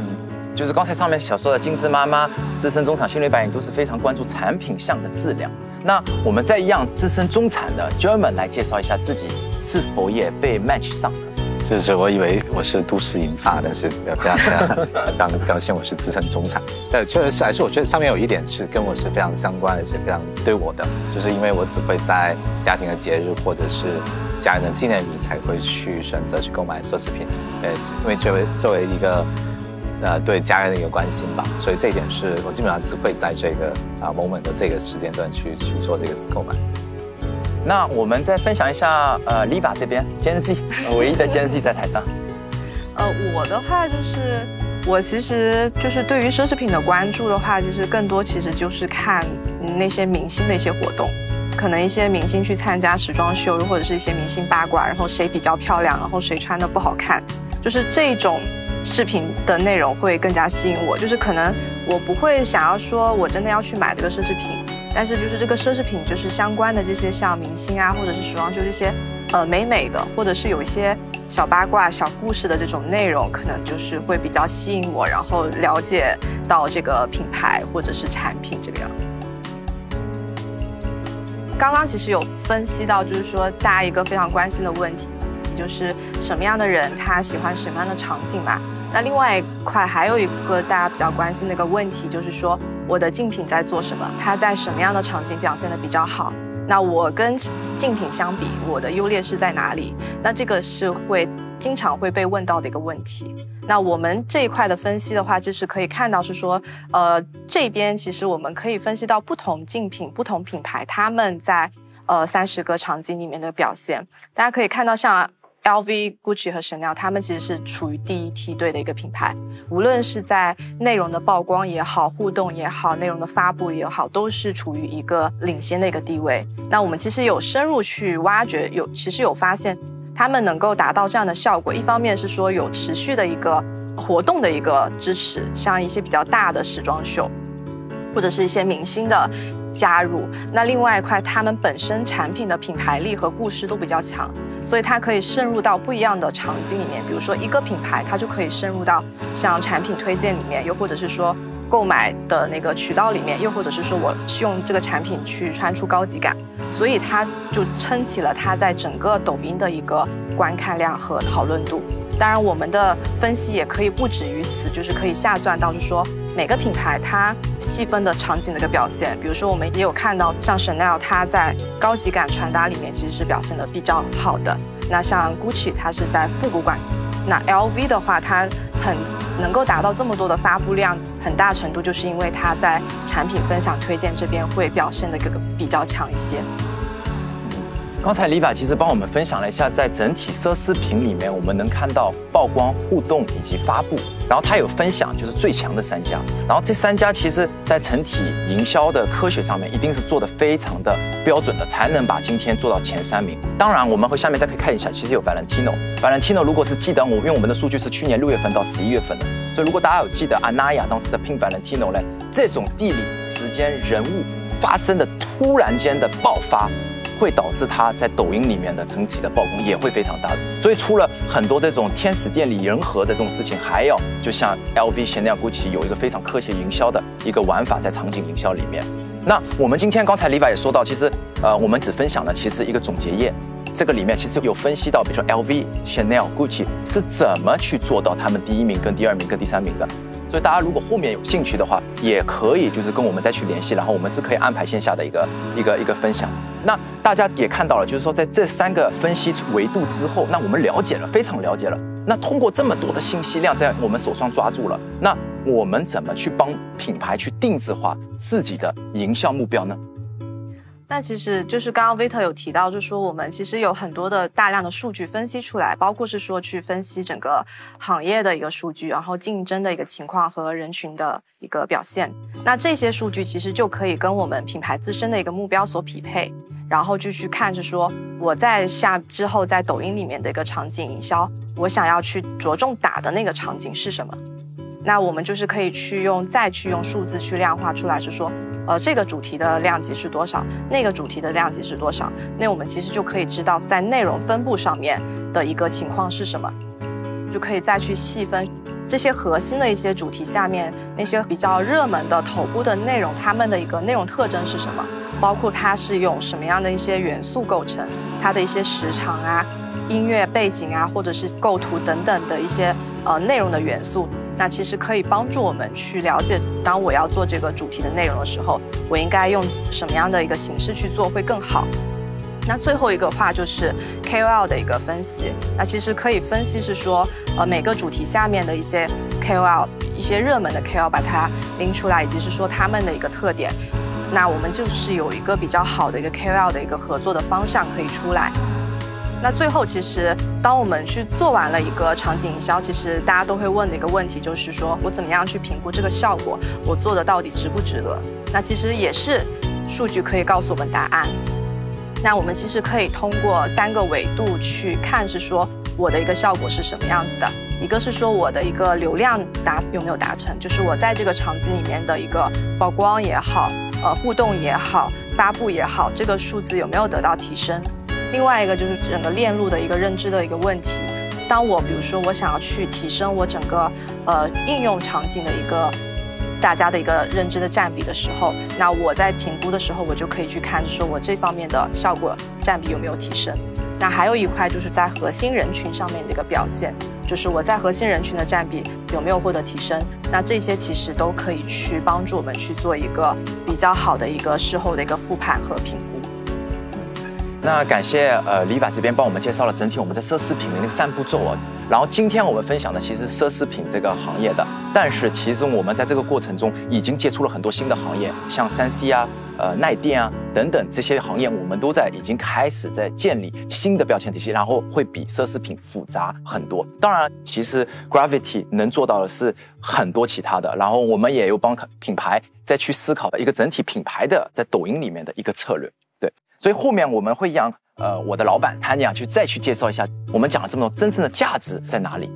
就是刚才上面所说的金枝妈妈、资深中产、新锐白领都是非常关注产品项的质量。那我们再让资深中产的 German 来介绍一下自己是否也被 match 上了。是是，我以为我是都市银发，但是非常非常刚刚现我是资深中产。但，确实是，还是我觉得上面有一点是跟我是非常相关，而且非常对我的，就是因为我只会在家庭的节日或者是家人的纪念日才会去选择去购买奢侈品。呃，因为作为作为一个呃对家人的一个关心吧，所以这一点是我基本上只会在这个啊 moment 的这个时间段去去做这个购买。那我们再分享一下，呃，Liva 这边 Gen Z，唯一的 Gen Z 在台上。呃，我的话就是，我其实就是对于奢侈品的关注的话，其实更多其实就是看那些明星的一些活动，可能一些明星去参加时装秀，又或者是一些明星八卦，然后谁比较漂亮，然后谁穿的不好看，就是这种视频的内容会更加吸引我。就是可能我不会想要说我真的要去买这个奢侈品。但是就是这个奢侈品，就是相关的这些像明星啊，或者是时装秀这些，呃，美美的，或者是有一些小八卦、小故事的这种内容，可能就是会比较吸引我，然后了解到这个品牌或者是产品这个样子。刚刚其实有分析到，就是说大家一个非常关心的问题，就是什么样的人他喜欢什么样的场景嘛？那另外一块还有一个大家比较关心的一个问题，就是说。我的竞品在做什么？它在什么样的场景表现的比较好？那我跟竞品相比，我的优劣势在哪里？那这个是会经常会被问到的一个问题。那我们这一块的分析的话，就是可以看到是说，呃，这边其实我们可以分析到不同竞品、不同品牌他们在呃三十个场景里面的表现。大家可以看到像。LV、Gucci 和 Chanel，他们其实是处于第一梯队的一个品牌，无论是在内容的曝光也好、互动也好、内容的发布也好，都是处于一个领先的一个地位。那我们其实有深入去挖掘，有其实有发现，他们能够达到这样的效果，一方面是说有持续的一个活动的一个支持，像一些比较大的时装秀，或者是一些明星的加入。那另外一块，他们本身产品的品牌力和故事都比较强。所以它可以渗入到不一样的场景里面，比如说一个品牌，它就可以渗入到像产品推荐里面，又或者是说购买的那个渠道里面，又或者是说我是用这个产品去穿出高级感，所以它就撑起了它在整个抖音的一个观看量和讨论度。当然，我们的分析也可以不止于此，就是可以下钻到，就是说每个品牌它细分的场景的一个表现。比如说，我们也有看到，像 Chanel 它在高级感传达里面其实是表现的比较好的。那像 Gucci 它是在复古感，那 LV 的话，它很能够达到这么多的发布量，很大程度就是因为它在产品分享推荐这边会表现的个个比较强一些。刚才李法其实帮我们分享了一下，在整体奢侈品里面，我们能看到曝光、互动以及发布。然后他有分享，就是最强的三家。然后这三家其实，在整体营销的科学上面，一定是做的非常的标准的，才能把今天做到前三名。当然，我们会下面再可以看一下，其实有 Valentino。Valentino 如果是记得我，因为我们的数据是去年六月份到十一月份的，所以如果大家有记得 Anaya 当时的 Pink Valentino 呢，这种地理、时间、人物发生的突然间的爆发。会导致它在抖音里面的整体的曝光也会非常大的，所以出了很多这种天时地利人和的这种事情，还要就像 LV、Chanel、GUCCI 有一个非常科学营销的一个玩法在场景营销里面。那我们今天刚才李 i 也说到，其实呃我们只分享了其实一个总结页，这个里面其实有分析到，比如说 LV、Chanel、GUCCI 是怎么去做到他们第一名、跟第二名、跟第三名的。所以大家如果后面有兴趣的话，也可以就是跟我们再去联系，然后我们是可以安排线下的一个一个一个分享。那大家也看到了，就是说在这三个分析维度之后，那我们了解了，非常了解了。那通过这么多的信息量在我们手上抓住了，那我们怎么去帮品牌去定制化自己的营销目标呢？那其实就是刚刚 Vita 有提到，就是说我们其实有很多的大量的数据分析出来，包括是说去分析整个行业的一个数据，然后竞争的一个情况和人群的一个表现。那这些数据其实就可以跟我们品牌自身的一个目标所匹配，然后就去看，是说我在下之后在抖音里面的一个场景营销，我想要去着重打的那个场景是什么。那我们就是可以去用再去用数字去量化出来，是说，呃，这个主题的量级是多少，那个主题的量级是多少，那我们其实就可以知道在内容分布上面的一个情况是什么，就可以再去细分这些核心的一些主题下面那些比较热门的头部的内容，它们的一个内容特征是什么，包括它是用什么样的一些元素构成，它的一些时长啊、音乐背景啊，或者是构图等等的一些呃内容的元素。那其实可以帮助我们去了解，当我要做这个主题的内容的时候，我应该用什么样的一个形式去做会更好。那最后一个话就是 KOL 的一个分析。那其实可以分析是说，呃，每个主题下面的一些 KOL，一些热门的 KOL，把它拎出来，以及是说他们的一个特点。那我们就是有一个比较好的一个 KOL 的一个合作的方向可以出来。那最后，其实当我们去做完了一个场景营销，其实大家都会问的一个问题就是说，我怎么样去评估这个效果？我做的到底值不值得？那其实也是数据可以告诉我们答案。那我们其实可以通过三个维度去看，是说我的一个效果是什么样子的。一个是说我的一个流量达有没有达成，就是我在这个场景里面的一个曝光也好，呃，互动也好，发布也好，这个数字有没有得到提升？另外一个就是整个链路的一个认知的一个问题。当我比如说我想要去提升我整个呃应用场景的一个大家的一个认知的占比的时候，那我在评估的时候，我就可以去看说我这方面的效果占比有没有提升。那还有一块就是在核心人群上面的一个表现，就是我在核心人群的占比有没有获得提升。那这些其实都可以去帮助我们去做一个比较好的一个事后的一个复盘和评估。那感谢呃李法这边帮我们介绍了整体我们在奢侈品的那个三步骤啊。然后今天我们分享的其实奢侈品这个行业的，但是其实我们在这个过程中已经接触了很多新的行业，像三 C 啊、呃耐电啊等等这些行业，我们都在已经开始在建立新的标签体系，然后会比奢侈品复杂很多。当然，其实 Gravity 能做到的是很多其他的，然后我们也有帮品牌再去思考一个整体品牌的在抖音里面的一个策略。所以后面我们会让呃我的老板 Tanya 去再去介绍一下，我们讲了这么多真正的价值在哪里。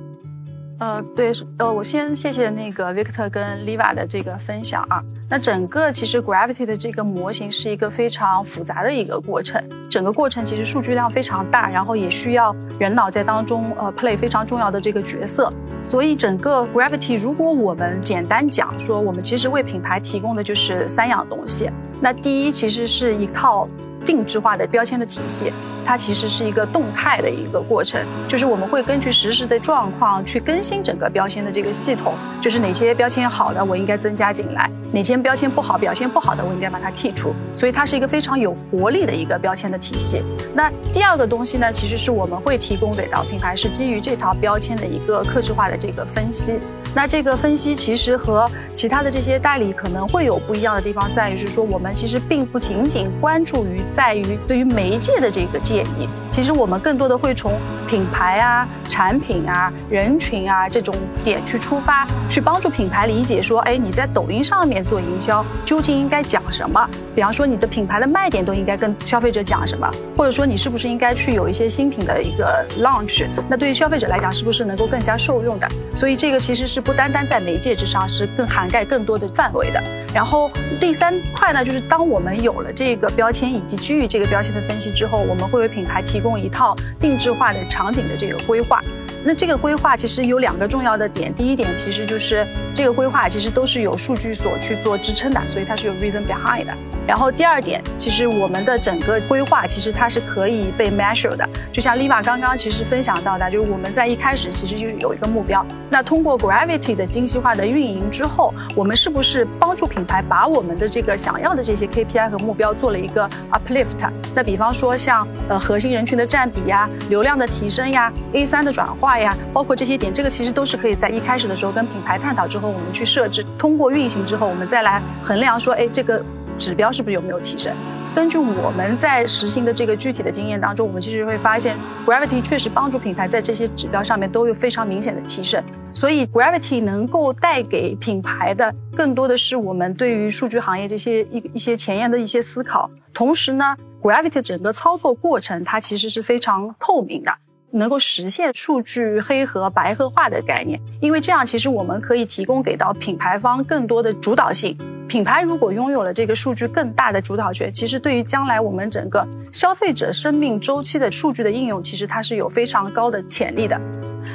呃，对，呃，我先谢谢那个 Victor 跟 Liva 的这个分享啊。那整个其实 Gravity 的这个模型是一个非常复杂的一个过程，整个过程其实数据量非常大，然后也需要人脑在当中呃 play 非常重要的这个角色。所以整个 Gravity 如果我们简单讲说，我们其实为品牌提供的就是三样东西。那第一其实是一套。定制化的标签的体系，它其实是一个动态的一个过程，就是我们会根据实时的状况去更新整个标签的这个系统，就是哪些标签好的我应该增加进来，哪些标签不好表现不好的我应该把它剔除，所以它是一个非常有活力的一个标签的体系。那第二个东西呢，其实是我们会提供给到品牌，是基于这套标签的一个克制化的这个分析。那这个分析其实和其他的这些代理可能会有不一样的地方，在于是说我们其实并不仅仅关注于。在于对于媒介的这个建议。其实我们更多的会从品牌啊、产品啊、人群啊这种点去出发，去帮助品牌理解说，哎，你在抖音上面做营销究竟应该讲什么？比方说你的品牌的卖点都应该跟消费者讲什么？或者说你是不是应该去有一些新品的一个 launch？那对于消费者来讲，是不是能够更加受用的？所以这个其实是不单单在媒介之上，是更涵盖更多的范围的。然后第三块呢，就是当我们有了这个标签以及基于这个标签的分析之后，我们会为品牌提供用一套定制化的场景的这个规划。那这个规划其实有两个重要的点，第一点其实就是这个规划其实都是有数据所去做支撑的，所以它是有 reason behind 的。然后第二点，其实我们的整个规划其实它是可以被 measure 的，就像 Liva 刚刚其实分享到的，就是我们在一开始其实就有一个目标。那通过 Gravity 的精细化的运营之后，我们是不是帮助品牌把我们的这个想要的这些 KPI 和目标做了一个 uplift？那比方说像呃核心人群的占比呀、流量的提升呀、A 三的转化呀，包括这些点，这个其实都是可以在一开始的时候跟品牌探讨之后，我们去设置，通过运行之后，我们再来衡量说，哎，这个。指标是不是有没有提升？根据我们在实行的这个具体的经验当中，我们其实会发现，Gravity 确实帮助品牌在这些指标上面都有非常明显的提升。所以，Gravity 能够带给品牌的更多的是我们对于数据行业这些一一些前沿的一些思考。同时呢，Gravity 整个操作过程它其实是非常透明的，能够实现数据黑盒白盒化的概念。因为这样，其实我们可以提供给到品牌方更多的主导性。品牌如果拥有了这个数据更大的主导权，其实对于将来我们整个消费者生命周期的数据的应用，其实它是有非常高的潜力的。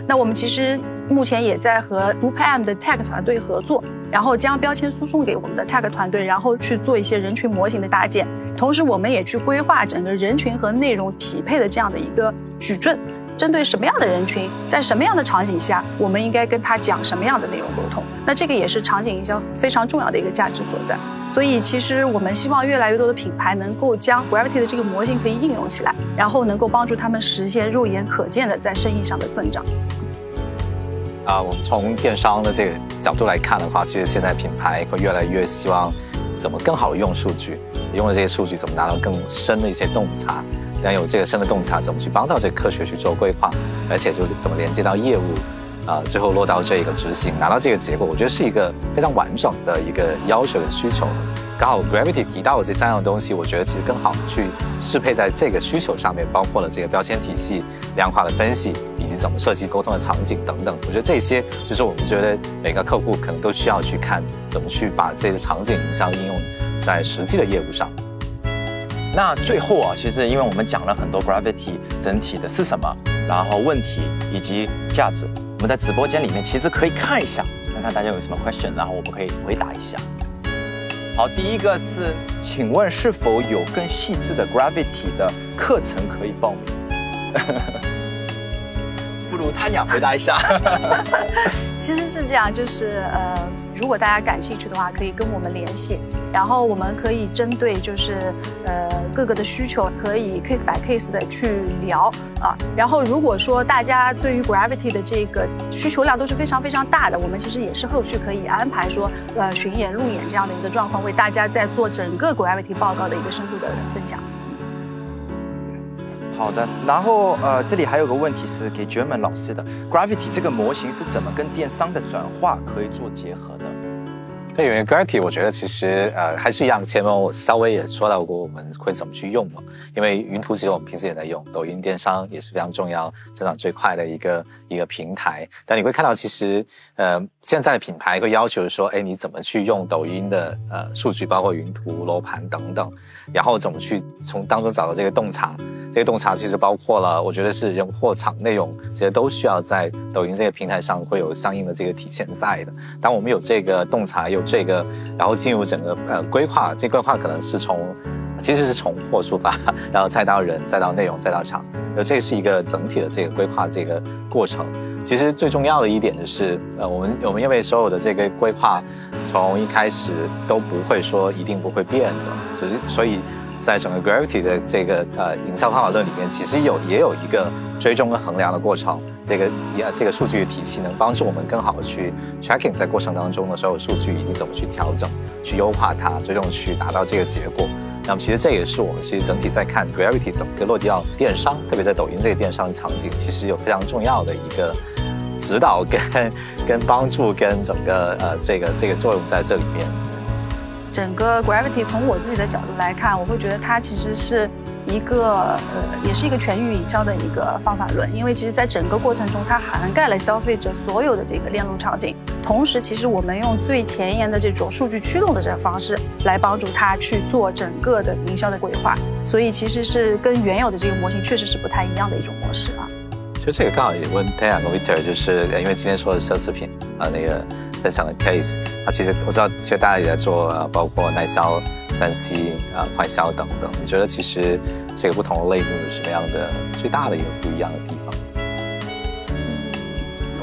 那我们其实目前也在和 UPM 的 Tag 团队合作，然后将标签输送给我们的 Tag 团队，然后去做一些人群模型的搭建。同时，我们也去规划整个人群和内容匹配的这样的一个矩阵。针对什么样的人群，在什么样的场景下，我们应该跟他讲什么样的内容沟通？那这个也是场景营销非常重要的一个价值所在。所以，其实我们希望越来越多的品牌能够将 Gravity 的这个模型可以应用起来，然后能够帮助他们实现肉眼可见的在生意上的增长。啊，我们从电商的这个角度来看的话，其实现在品牌会越来越希望怎么更好用数据，用了这些数据怎么拿到更深的一些洞察。但有这个深的洞察，怎么去帮到这个科学去做规划，而且就怎么连接到业务，啊，最后落到这个执行，拿到这个结果，我觉得是一个非常完整的一个要求跟需求。刚好 Gravity 提到的这三样东西，我觉得其实更好去适配在这个需求上面，包括了这个标签体系、量化的分析，以及怎么设计沟通的场景等等。我觉得这些就是我们觉得每个客户可能都需要去看，怎么去把这个场景营销应用在实际的业务上。那最后啊，其实因为我们讲了很多 Gravity 整体的是什么，然后问题以及价值，我们在直播间里面其实可以看一下，看看大家有什么 question，然后我们可以回答一下。好，第一个是，请问是否有更细致的 Gravity 的课程可以报名？不如他俩回答一下。其实是这样，就是呃。如果大家感兴趣的话，可以跟我们联系，然后我们可以针对就是呃各个的需求，可以 case by case 的去聊啊。然后如果说大家对于 Gravity 的这个需求量都是非常非常大的，我们其实也是后续可以安排说呃巡演路演这样的一个状况，为大家在做整个 Gravity 报告的一个深度的分享。好的，然后呃这里还有个问题是给 German 老师的，Gravity 这个模型是怎么跟电商的转化可以做结合的？对，因为 Gravity，我觉得其实呃还是一样。前面我稍微也说到过，我们会怎么去用嘛。因为云图其实我们平时也在用，抖音电商也是非常重要、增长最快的一个一个平台。但你会看到，其实呃现在的品牌会要求说，哎，你怎么去用抖音的呃数据，包括云图、楼盘等等，然后怎么去从当中找到这个洞察。这个洞察其实包括了，我觉得是人、货、场、内容，这些都需要在抖音这个平台上会有相应的这个体现在的。当我们有这个洞察，有这个，然后进入整个呃规划，这规划可能是从其实是从货出发，然后再到人，再到内容，再到场，那这是一个整体的这个规划这个过程。其实最重要的一点就是，呃，我们我们因为所有的这个规划从一开始都不会说一定不会变的，就是所以。在整个 Gravity 的这个呃营销方法论里面，其实有也有一个追踪跟衡量的过程。这个也这个数据体系能帮助我们更好的去 tracking 在过程当中的所有数据以及怎么去调整、去优化它，最终去达到这个结果。那么其实这也是我们其实整体在看 Gravity 整个落地到电商，特别在抖音这个电商场景，其实有非常重要的一个指导跟跟帮助跟整个呃这个这个作用在这里面。整个 Gravity 从我自己的角度来看，我会觉得它其实是一个呃，也是一个全域营销的一个方法论。因为其实在整个过程中，它涵盖了消费者所有的这个链路场景。同时，其实我们用最前沿的这种数据驱动的这个方式来帮助它去做整个的营销的规划。所以，其实是跟原有的这个模型确实是不太一样的一种模式啊。其实这个刚好也问 t a y a 和 Victor，就是因为今天说的奢侈品啊那个。分享的 case 啊，其实我知道，其实大家也在做，包括耐销、三 C 啊、快销等等。你觉得其实这个不同的类目有什么样的最大的一个不一样的地方？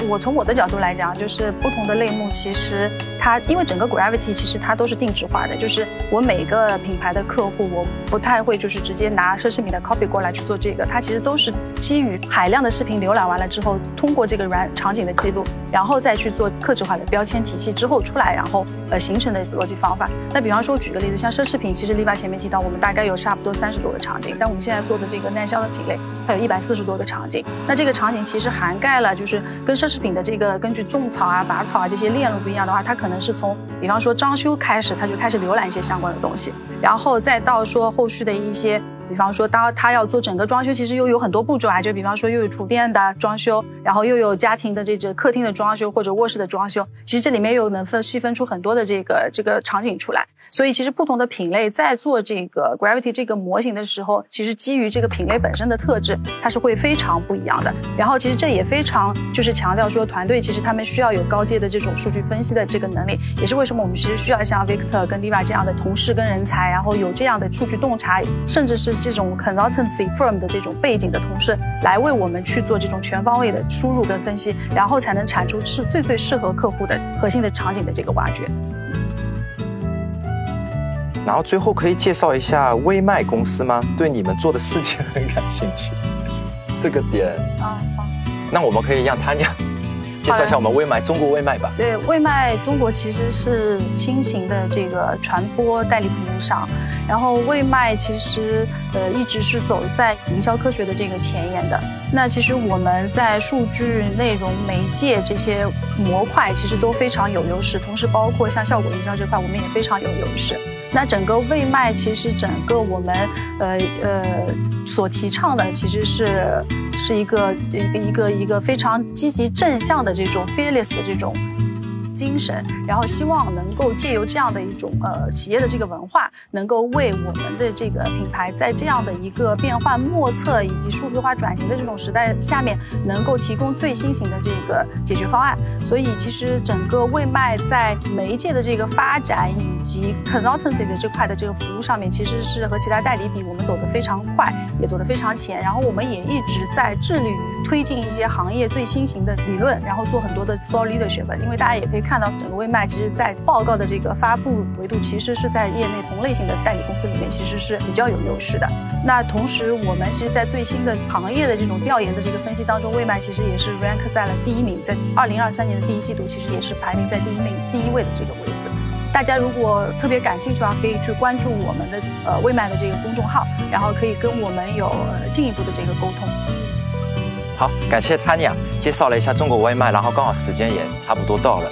我从我的角度来讲，就是不同的类目，其实它因为整个 Gravity 其实它都是定制化的，就是我每个品牌的客户，我不太会就是直接拿奢侈品的 copy 过来去做这个，它其实都是基于海量的视频浏览完了之后，通过这个软场景的记录，然后再去做克制化的标签体系之后出来，然后呃形成的逻辑方法。那比方说举个例子，像奢侈品，其实丽爸前面提到，我们大概有差不多三十多个场景，但我们现在做的这个耐销的品类，它有一百四十多个场景。那这个场景其实涵盖了就是跟奢侈品的这个根据种草啊、拔草啊这些链路不一样的话，它可能是从比方说装修开始，它就开始浏览一些相关的东西，然后再到说后续的一些。比方说，当他要做整个装修，其实又有很多步骤啊。就比方说，又有厨电的装修，然后又有家庭的这个客厅的装修或者卧室的装修。其实这里面又能分细分出很多的这个这个场景出来。所以，其实不同的品类在做这个 Gravity 这个模型的时候，其实基于这个品类本身的特质，它是会非常不一样的。然后，其实这也非常就是强调说，团队其实他们需要有高阶的这种数据分析的这个能力，也是为什么我们其实需要像 Victor 跟 Diva 这样的同事跟人才，然后有这样的数据洞察，甚至是。这种 consultancy firm 的这种背景的同事来为我们去做这种全方位的输入跟分析，然后才能产出是最最适合客户的核心的场景的这个挖掘。然后最后可以介绍一下微卖公司吗？对你们做的事情很感兴趣。这个点啊，好，那我们可以让他讲。介绍一下我们微麦中国微麦吧。对，微麦中国其实是新型的这个传播代理服务商，然后微麦其实呃一直是走在营销科学的这个前沿的。那其实我们在数据、内容、媒介这些模块其实都非常有优势，同时包括像效果营销这块，我们也非常有优势。那整个未卖其实整个我们呃呃所提倡的其实是是一个一个一个一个非常积极正向的这种 fearless 的这种。精神，然后希望能够借由这样的一种呃企业的这个文化，能够为我们的这个品牌在这样的一个变幻莫测以及数字化转型的这种时代下面，能够提供最新型的这个解决方案。所以其实整个未卖在媒介的这个发展以及 consultancy 的这块的这个服务上面，其实是和其他代理比，我们走得非常快，也走得非常前。然后我们也一直在致力于推进一些行业最新型的理论，然后做很多的 s o l leadership。因为大家也可以。看到整个微卖，其实，在报告的这个发布维度，其实是在业内同类型的代理公司里面，其实是比较有优势的。那同时，我们其实，在最新的行业的这种调研的这个分析当中，微卖其实也是 rank 在了第一名，在二零二三年的第一季度，其实也是排名在第一名第一位的这个位置。大家如果特别感兴趣的话，可以去关注我们的呃微卖的这个公众号，然后可以跟我们有进一步的这个沟通。好，感谢 Tanya 介绍了一下中国外卖，然后刚好时间也差不多到了。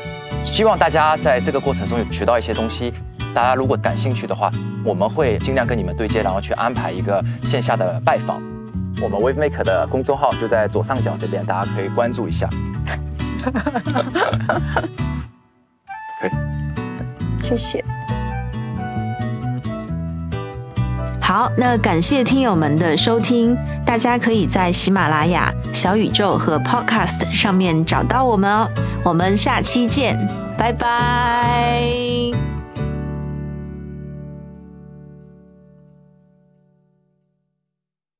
希望大家在这个过程中有学到一些东西。大家如果感兴趣的话，我们会尽量跟你们对接，然后去安排一个线下的拜访。我们 WaveMaker 的公众号就在左上角这边，大家可以关注一下。可以，谢谢。好，那感谢听友们的收听，大家可以在喜马拉雅、小宇宙和 Podcast 上面找到我们哦。我们下期见，拜拜。